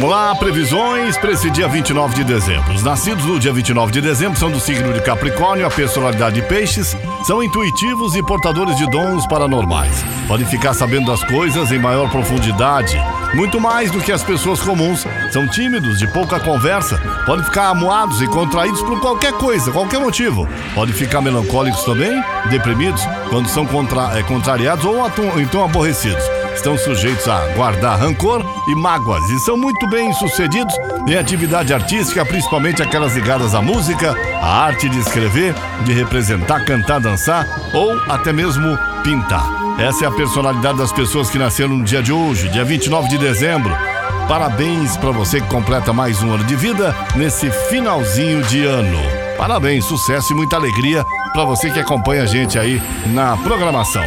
Vamos lá, previsões para esse dia 29 de dezembro. Os nascidos no dia 29 de dezembro são do signo de Capricórnio, a personalidade de Peixes, são intuitivos e portadores de dons paranormais. Podem ficar sabendo das coisas em maior profundidade, muito mais do que as pessoas comuns. São tímidos, de pouca conversa, podem ficar amuados e contraídos por qualquer coisa, qualquer motivo. Podem ficar melancólicos também, deprimidos, quando são contra, é, contrariados ou então aborrecidos estão sujeitos a guardar rancor e mágoas e são muito bem sucedidos em atividade artística, principalmente aquelas ligadas à música, à arte de escrever, de representar, cantar, dançar ou até mesmo pintar. Essa é a personalidade das pessoas que nasceram no dia de hoje, dia 29 de dezembro. Parabéns para você que completa mais um ano de vida nesse finalzinho de ano. Parabéns, sucesso e muita alegria para você que acompanha a gente aí na programação.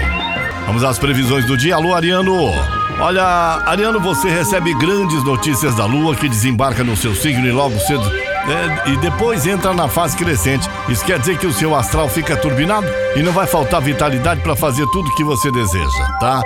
Vamos às previsões do dia. Alô, Ariano. Olha, Ariano, você recebe grandes notícias da Lua que desembarca no seu signo e logo cedo é, e depois entra na fase crescente. Isso quer dizer que o seu astral fica turbinado e não vai faltar vitalidade para fazer tudo que você deseja, tá?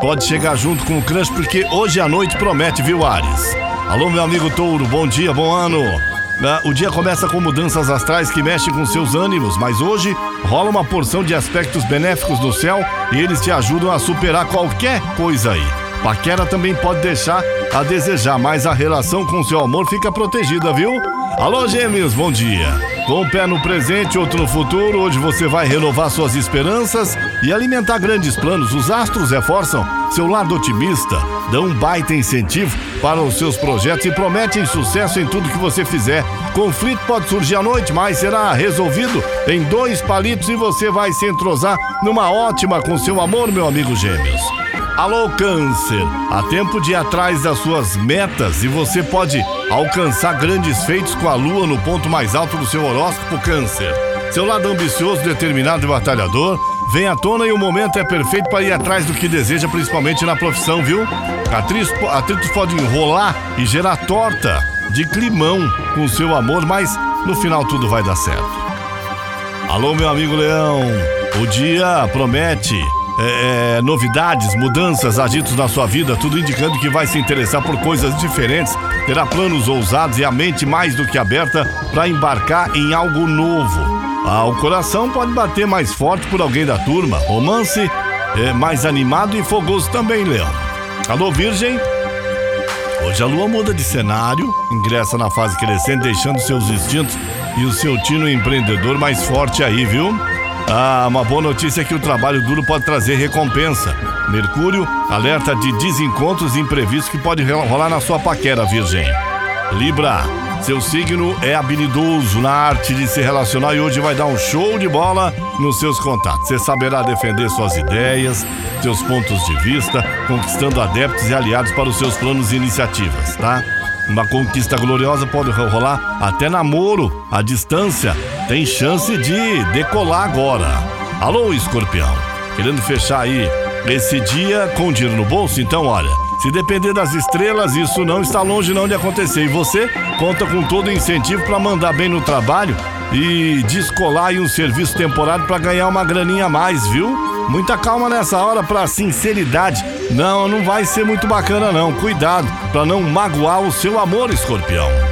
Pode chegar junto com o crush porque hoje à noite promete, viu, Ares? Alô, meu amigo Touro, bom dia, bom ano. Né? O dia começa com mudanças astrais que mexem com seus ânimos, mas hoje rola uma porção de aspectos benéficos no céu e eles te ajudam a superar qualquer coisa aí. Paquera também pode deixar a desejar, mas a relação com seu amor fica protegida, viu? Alô, gêmeos, bom dia. Com um pé no presente, outro no futuro, hoje você vai renovar suas esperanças e alimentar grandes planos. Os astros reforçam seu lado otimista, dão um baita incentivo para os seus projetos e prometem sucesso em tudo que você fizer. Conflito pode surgir à noite, mas será resolvido em dois palitos e você vai se entrosar numa ótima com seu amor, meu amigo Gêmeos. Alô, Câncer! Há tempo de ir atrás das suas metas e você pode alcançar grandes feitos com a lua no ponto mais alto do seu horóscopo, Câncer. Seu lado ambicioso, determinado e batalhador vem à tona e o momento é perfeito para ir atrás do que deseja, principalmente na profissão, viu? Atritos podem enrolar e gerar torta de climão com seu amor, mas no final tudo vai dar certo. Alô, meu amigo Leão, o dia promete é, é, novidades, mudanças, agitos na sua vida, tudo indicando que vai se interessar por coisas diferentes, terá planos ousados e a mente mais do que aberta para embarcar em algo novo. Ah, o coração pode bater mais forte por alguém da turma. Romance é mais animado e fogoso também, Leão. Alô, Virgem? Hoje a lua muda de cenário, ingressa na fase crescente, deixando seus instintos e o seu tino empreendedor mais forte aí, viu? Ah, uma boa notícia é que o trabalho duro pode trazer recompensa. Mercúrio alerta de desencontros imprevistos que pode rolar na sua paquera, Virgem. Libra, seu signo é habilidoso na arte de se relacionar e hoje vai dar um show de bola nos seus contatos. Você saberá defender suas ideias, seus pontos de vista, conquistando adeptos e aliados para os seus planos e iniciativas, tá? Uma conquista gloriosa pode rolar até namoro à distância. Tem chance de decolar agora. Alô, escorpião. Querendo fechar aí esse dia com dinheiro no bolso? Então, olha. Se depender das estrelas, isso não está longe não de acontecer. E você conta com todo o incentivo para mandar bem no trabalho e descolar aí um serviço temporário para ganhar uma graninha a mais, viu? Muita calma nessa hora para sinceridade. Não, não vai ser muito bacana não. Cuidado para não magoar o seu amor, escorpião.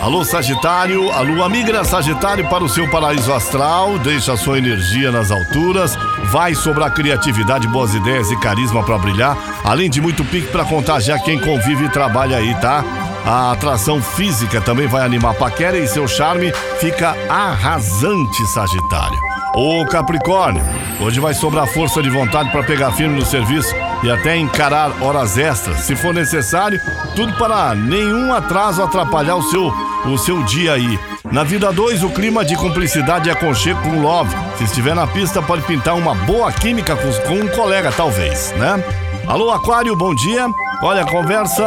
Alô, Sagitário, a lua migra Sagitário para o seu paraíso astral, deixa a sua energia nas alturas, vai sobrar criatividade, boas ideias e carisma para brilhar, além de muito pique para contagiar quem convive e trabalha aí, tá? A atração física também vai animar a paquera e seu charme. Fica arrasante, Sagitário. Ô Capricórnio, hoje vai sobrar força de vontade para pegar firme no serviço e até encarar horas extras, se for necessário, tudo para nenhum atraso atrapalhar o seu, o seu dia aí. Na vida 2, o clima de cumplicidade e aconchego com love. Se estiver na pista, pode pintar uma boa química com, com um colega, talvez, né? Alô, Aquário, bom dia. Olha, a conversa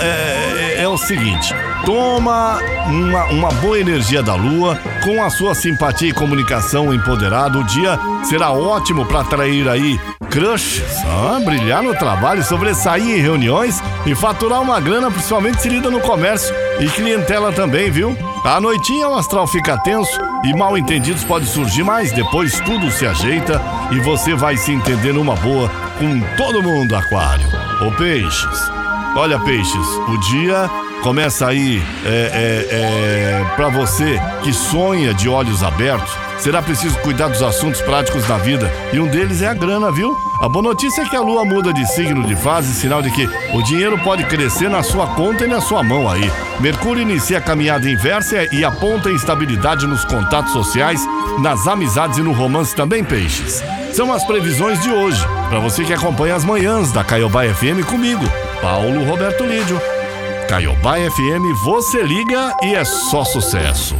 é, é, é, o seguinte: toma uma, uma boa energia da lua, com a sua simpatia e comunicação empoderada. O dia será ótimo para atrair aí crushes, ah, brilhar no trabalho, sobressair em reuniões e faturar uma grana, principalmente se lida no comércio e clientela também, viu? À noitinha o astral fica tenso e mal entendidos pode surgir, mas depois tudo se ajeita e você vai se entender numa boa com todo mundo, Aquário. Ô peixes, Olha, peixes, o dia começa aí é, é, é, para você que sonha de olhos abertos. Será preciso cuidar dos assuntos práticos da vida e um deles é a grana, viu? A boa notícia é que a lua muda de signo de fase, sinal de que o dinheiro pode crescer na sua conta e na sua mão aí. Mercúrio inicia a caminhada inversa e aponta instabilidade nos contatos sociais, nas amizades e no romance também, peixes. São as previsões de hoje, para você que acompanha as manhãs da Caiobá FM comigo, Paulo Roberto Lídio. Caiobá FM, você liga e é só sucesso.